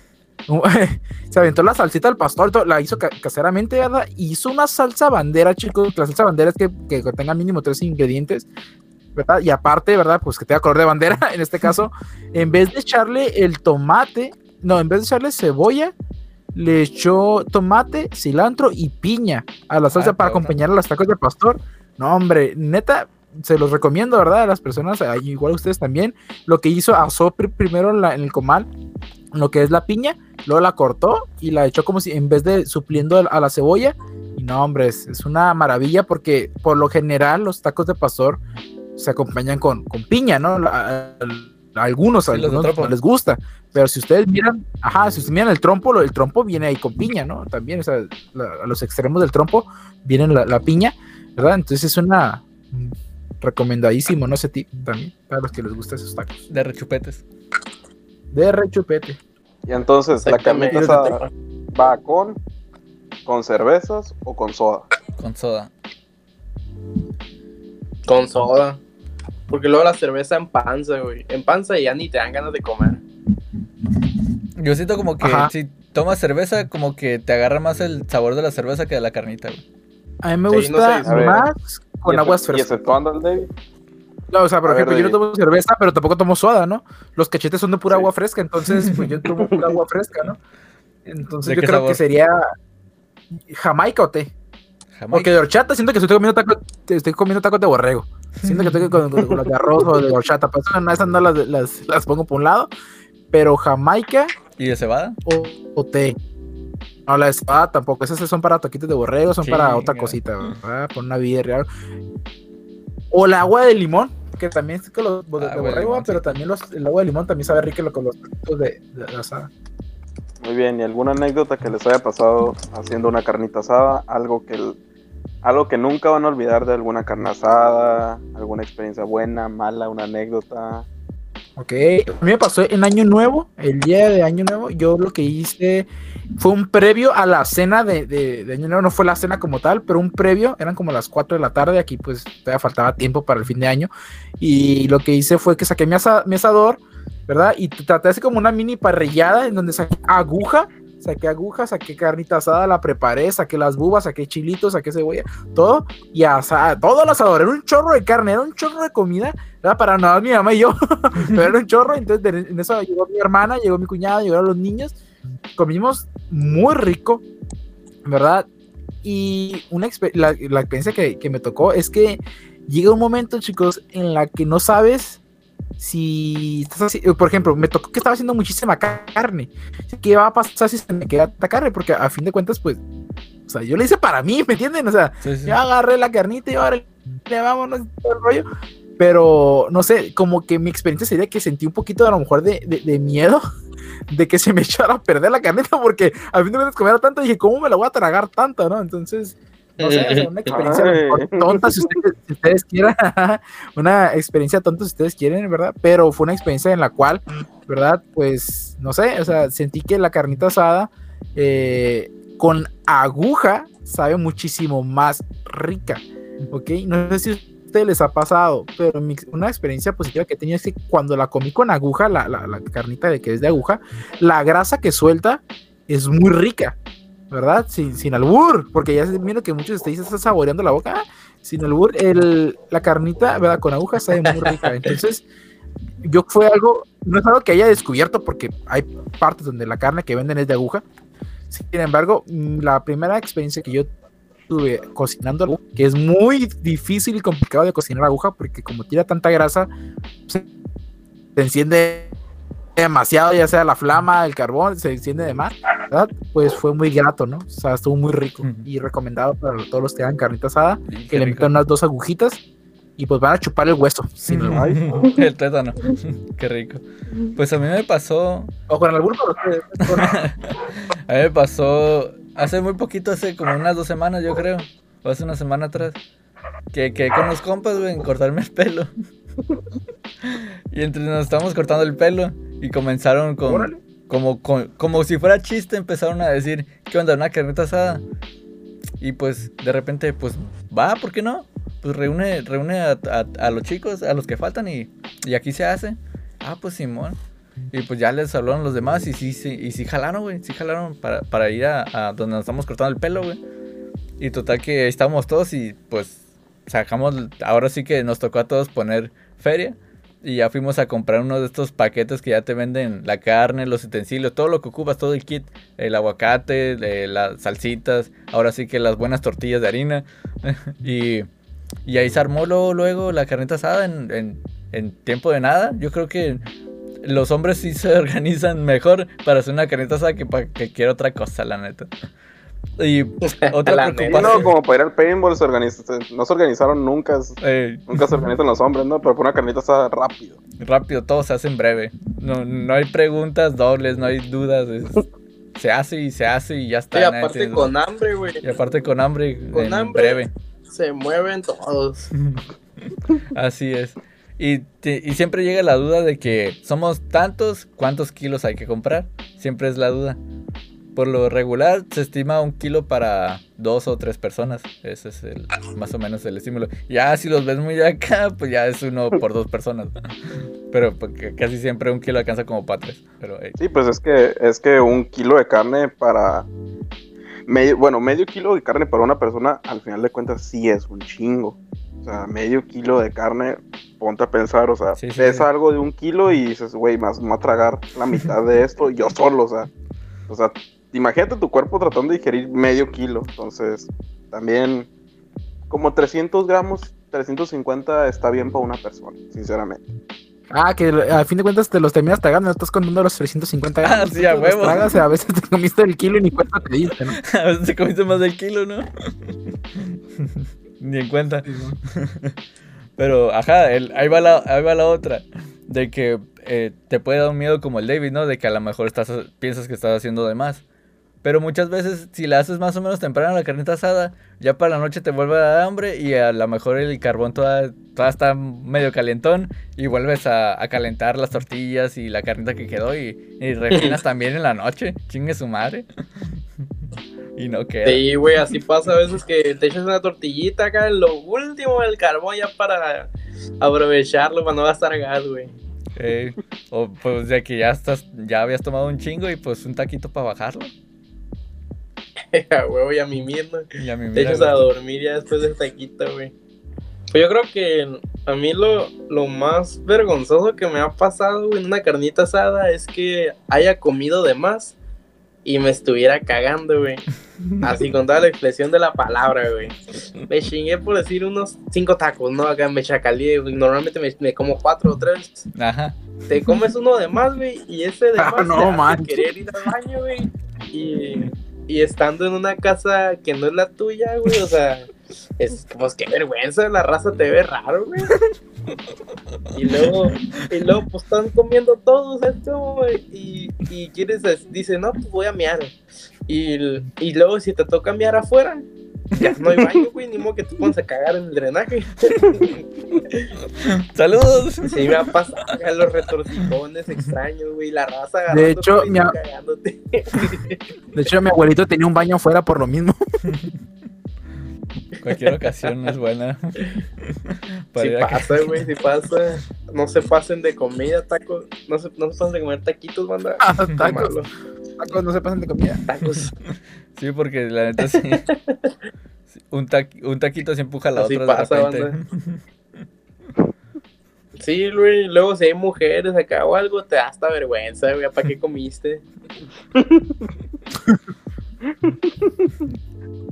<laughs> Se aventó la salsita al pastor, la hizo ca- caseramente, ¿verdad? Hizo una salsa bandera, chicos. La salsa bandera es que, que tenga mínimo tres ingredientes, ¿verdad? Y aparte, ¿verdad? Pues que tenga color de bandera, <laughs> en este caso, en vez de echarle el tomate, no, en vez de echarle cebolla, le echó tomate, cilantro y piña a la salsa Ah, para acompañar a los tacos de pastor. No, hombre, neta, se los recomiendo, ¿verdad? A las personas, igual a ustedes también. Lo que hizo, asó pr- primero en, la- en el comal lo que es la piña, luego la cortó y la echó como si en vez de supliendo a la cebolla. Y no, hombre, es, es una maravilla porque por lo general los tacos de pastor se acompañan con, con piña, ¿no? La- algunos, a Sí, algunos no les gusta, pero si ustedes miran, ajá, si ustedes miran el trompo, lo- el trompo viene ahí con piña, ¿no? También, o sea, la- a los extremos del trompo viene la, la piña, ¿verdad? Entonces es una mm, recomendadísimo, no sé, también, para los que les gustan esos tacos. De rechupetes. De rechupete. Y entonces, la asada va con, con cervezas o con soda. Con soda. Con soda. Porque luego la cerveza en panza, güey. En panza y ya ni te dan ganas de comer. Yo siento como que Ajá. si tomas cerveza, como que te agarra más el sabor de la cerveza que de la carnita, güey. A mí me Sí, no gusta sé, más con ¿Y aguas ese- ¿Y frescas. exceptuando el David? No, o sea, por A ver, ejemplo, yo no tomo cerveza, pero tampoco tomo soda, ¿no? Los cachetes son de pura Sí. agua fresca, entonces, <laughs> pues yo tomo pura agua fresca, ¿no? Entonces ¿De yo creo sabor? que sería Jamaica o té. Jamaica. Porque de horchata siento que estoy comiendo tacos, estoy comiendo tacos de borrego. Siento que estoy con, con- con las de arroz o de horchata. Pues no- esas no las, las, las pongo por un lado. Pero Jamaica ¿Y de cebada? o, o té. No, la de cebada tampoco. Esas son para taquitos de borrego, son para otra cosita, ¿verdad? Por una birria. O el agua de limón. que también es con los de, Ah, de borrego, limón, pero sí. también los, el agua de limón también sabe rico con los de, de, de asada. Muy bien, ¿y alguna anécdota que les haya pasado haciendo una carnita asada? Algo que, algo que nunca van a olvidar de alguna carne asada, alguna experiencia buena, mala, una anécdota. Ok, a mí me pasó en Año Nuevo, el día de Año Nuevo, yo lo que hice fue un previo a la cena de, de- de Año Nuevo, no fue la cena como tal, pero un previo, eran como las 4 de la tarde, aquí pues todavía faltaba tiempo para el fin de año, y lo que hice fue que saqué mi, asa- mi asador, ¿verdad? Y traté hacer como una mini parrillada en donde saqué aguja, saqué aguja, saqué carnita asada, la preparé, saqué las bubas, saqué chilitos, saqué cebolla, todo, y asada, todo el asador, era un chorro de carne, era un chorro de comida, era para nada mi mamá y yo, <laughs> pero era un chorro, entonces en eso llegó mi hermana, llegó mi cuñada, llegaron los niños, comimos muy rico, ¿verdad? Y una la, la experiencia que, que me tocó es que llega un momento, chicos, en la que no sabes si estás así, por ejemplo, me tocó que estaba haciendo muchísima ca- carne. ¿Qué va a pasar si se me queda tanta carne? Porque a fin de cuentas, pues, o sea, yo le hice para mí, ¿me entienden? O sea, Sí, sí. ya agarré la carnita y ahora le vámonos todo el rollo. Pero no sé, como que mi experiencia sería que sentí un poquito a lo mejor de, de- de miedo <laughs> de que se me <laughs> echara a perder la carnita, porque a fin de cuentas comer tanto, dije, ¿cómo me la voy a tragar tanta, no? Entonces, <laughs> no sé, una experiencia Ay. tonta si ustedes, si ustedes quieran, <laughs> una experiencia tonta si ustedes quieren, ¿verdad? Pero fue una experiencia en la cual, ¿verdad? Pues, no sé, o sea, sentí que la carnita asada eh, con aguja sabe muchísimo más rica, ¿ok? No sé si a ustedes les ha pasado, pero mi- una experiencia positiva que he tenido es que cuando la comí con aguja, la, la- la carnita de que es de aguja, la grasa que suelta es muy rica, ¿verdad? Sin, sin albur, porque ya se miro que muchos ustedes están saboreando la boca, sin albur, el, la carnita, ¿verdad? Con aguja sabe muy rica, entonces yo fue algo, no es algo que haya descubierto porque hay partes donde la carne que venden es de aguja. Sin embargo, la primera experiencia que yo tuve cocinando aguja, que es muy difícil y complicado de cocinar aguja porque como tira tanta grasa, se, se enciende demasiado, ya sea la flama, el carbón, se enciende de más, ¿verdad? Pues fue muy grato, ¿no? O sea, estuvo muy rico y recomendado para todos los que hagan carnita asada, que le metan unas dos agujitas y pues van a chupar el hueso. Sin. Ay, <laughs> El tétano. <laughs> Qué rico. Pues a mí me pasó. O con el para ustedes. A mí me pasó. Hace muy poquito, hace como unas dos semanas, yo creo. O hace una semana atrás. Que, que con los compas, güey, en cortarme el pelo. <laughs> y entre nos estábamos cortando el pelo. Y comenzaron con. Órale. Como, como si fuera chiste, empezaron a decir: ¿Qué onda? ¿Una carnita asada? Y pues de repente, pues va, ¿por qué no? Pues reúne, reúne a, a- a los chicos, a los que faltan y, y aquí se hace. Ah, pues Simón. Y pues ya les hablaron los demás y sí, sí, y sí jalaron, güey. Sí jalaron para, para ir a, a donde nos estamos cortando el pelo, güey. Y total que ahí estábamos todos y pues sacamos, ahora sí que nos tocó a todos poner feria. Y ya fuimos a comprar uno de estos paquetes que ya te venden la carne, los utensilios, todo lo que ocupas, todo el kit. El aguacate, las salsitas, ahora sí que las buenas tortillas de harina. <laughs> y, y ahí se armó luego, luego la carnita asada en, en- en tiempo de nada. Yo creo que los hombres sí se <laughs> organizan mejor para hacer una carnita asada que para cualquier otra cosa, la neta. Y <laughs> otra preocupación. no, como para ir al paintball, se organiza- se- no se organizaron nunca. eh, Nunca se organizan los hombres, ¿no? Pero por una carnita asada rápido. rápido, todo se hace en breve. No, no hay preguntas dobles, no hay dudas. es- se hace y se hace y ya está. Y aparte tiene con hambre, güey. Y aparte con hambre Con en hambre. breve. Se mueven todos. <laughs> Así es. Y, te- y siempre llega la duda de que somos tantos, ¿cuántos kilos hay que comprar? Siempre es la duda. Por lo regular se estima un kilo para dos o tres personas. Ese es el, más o menos el estímulo. Ya si los ves muy acá, pues ya es uno por dos personas. Pero porque casi siempre un kilo alcanza como para tres. Pero Sí, pues es que es que un kilo de carne para medio, bueno, medio kilo de carne para una persona, al final de cuentas sí es un chingo. O sea, medio kilo de carne, ponte a pensar, o sea, Sí, sí, pesa sí. algo de un kilo y dices, güey, más voy a tragar la mitad de esto yo solo, o sea, o sea, imagínate tu cuerpo tratando de digerir medio kilo, entonces también como 300 gramos, 350 está bien para una persona, sinceramente. Ah, que a fin de cuentas te los terminas tragando, no estás contando los 350 Ah, gramos. sí, Tú a huevo. tragas, a veces te comiste el kilo y ni cuenta te diste, ¿no? <laughs> a veces te comiste más del kilo, ¿no? <laughs> Ni en cuenta. <laughs> Pero, ajá, el- ahí, va la, ahí va la otra. De que eh, te puede dar un miedo como el David, ¿no? De que a lo mejor estás, piensas que estás haciendo de más. Pero muchas veces, si la haces más o menos temprano la carnita asada, ya para la noche te vuelve a dar hambre y a lo mejor el carbón toda, toda está medio calentón y vuelves a, a calentar las tortillas y la carnita que quedó y, y refinas <laughs> también en la noche. Chingue su madre. <laughs> y no queda. Sí, güey, así pasa a veces que te echas una tortillita acá en lo último del carbón ya para aprovecharlo, para no gastar gas, güey. Eh, o pues de que ya estás, ya habías tomado un chingo y pues un taquito para bajarlo. <laughs> A huevo y a mimir, ¿no? Y a mí Te echas a dormir ya después del taquito, güey. Pues yo creo que a mí lo, lo más vergonzoso que me ha pasado güey, en una carnita asada es que haya comido de más y me estuviera cagando, güey. <laughs> Así con toda la expresión de la palabra, güey. Me chingué por decir unos cinco tacos, ¿no? Acá me chacalé, güey. Normalmente me, me como cuatro o tres. Ajá. Te comes uno de más, güey, y ese de <laughs> Ah, más no, te hace querer ir al baño, güey. Y, y estando en una casa que no es la tuya, güey, o sea, <laughs> es pues qué vergüenza, la raza te ve raro, güey. Y luego, y luego pues están comiendo todos esto, güey, y, y quieres, dice, no, pues voy a mear. Y, y luego si te toca mear afuera, ya no hay baño, güey, ni modo que te pones a cagar en el drenaje. <laughs> Saludos. Sí, me ha pasado los retorcijones extraños, güey, la raza agarrando De hecho, mi a- cagándote. De hecho, mi abuelito tenía un baño afuera por lo mismo. Cualquier ocasión es buena. Si pasa, güey, si pasa. No se pasen de comida, tacos. No se, no se pasen de comer taquitos, banda. Qué Tacos. Tacos no se pasan de comida. Tacos. <laughs> Sí, porque la neta sí. Un, taqui- un taquito se empuja a la Así otra de pasa, repente. <laughs> Sí, güey. Luego si hay mujeres acá o algo, te da hasta vergüenza, güey. ¿Para qué comiste? <laughs>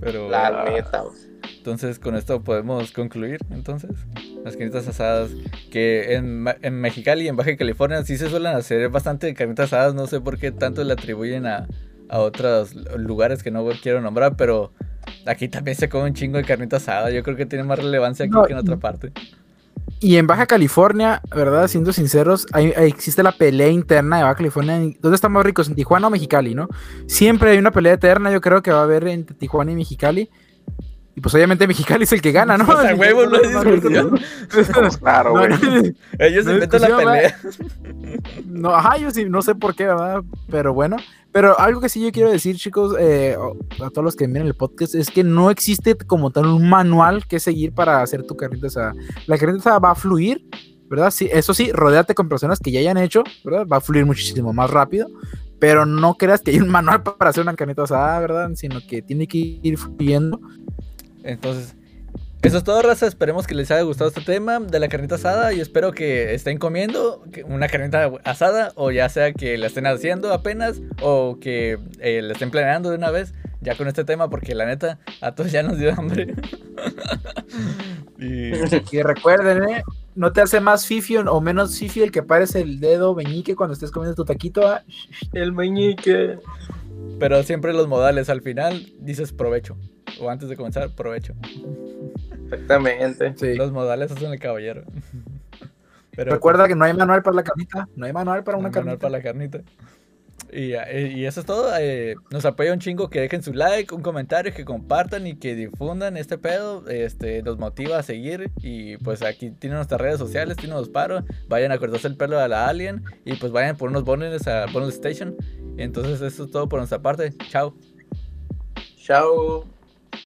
Pero La neta, güey. Entonces con esto podemos concluir entonces. Las carnitas asadas que en, en Mexicali y en Baja California sí se suelen hacer bastante carnitas asadas. No sé por qué tanto le atribuyen a, a otros lugares que no quiero nombrar, pero aquí también se come un chingo de carnita asada. Yo creo que tiene más relevancia aquí No, que en otra parte. Y en Baja California, ¿verdad? Siendo sinceros, hay- existe la pelea interna de Baja California. ¿Dónde están más ricos? ¿En Tijuana o Mexicali, no? Siempre hay una pelea eterna, yo creo que va a haber entre Tijuana y Mexicali. Y pues obviamente Mexicali es el que gana, ¿no? <laughs> O sea, huevo, no hay discusión. Pues claro, No, güey. Ellos No inventan la pelea. No, ajá, yo sí, no sé por qué, ¿verdad? Pero bueno. Pero algo que sí yo quiero decir, chicos, eh, a todos los que miran el podcast, es que no existe como tal un manual que seguir para hacer tu carnita asada. La carnita asada va a fluir, ¿verdad? Sí, eso sí, rodéate con personas que ya hayan hecho, ¿verdad? Va a fluir muchísimo más rápido. Pero no creas que hay un manual <laughs> para hacer una carnita asada, ¿verdad? Sino que tiene que ir fluyendo. Entonces, eso es todo, raza. Esperemos que les haya gustado este tema de la carnita asada y espero que estén comiendo una carnita asada o ya sea que la estén haciendo apenas o que eh, la estén planeando de una vez ya con este tema porque la neta a todos ya nos dio hambre. <laughs> y Y recuerden, ¿eh? No te hace más fifi o menos fifi el que pares el dedo meñique cuando estés comiendo tu taquito. ¿ah? El meñique. pero siempre los modales al final dices provecho o antes de comenzar provecho. Exactamente. Sí. Los modales hacen el caballero. Pero Recuerda que no hay manual para la carnita. No hay manual para Un una manual carnita. para la carnita. Y, eh, y eso es todo. eh, nos apoya un chingo que dejen su like, un comentario, que compartan y que difundan este pedo. Este, nos motiva a seguir. Y pues aquí tienen nuestras redes sociales, tienen los paros. Vayan a cortarse el pelo a la Alien. Y pues vayan por unos bonus a Bonus Station. Entonces eso es todo por nuestra parte. Chao. Chao.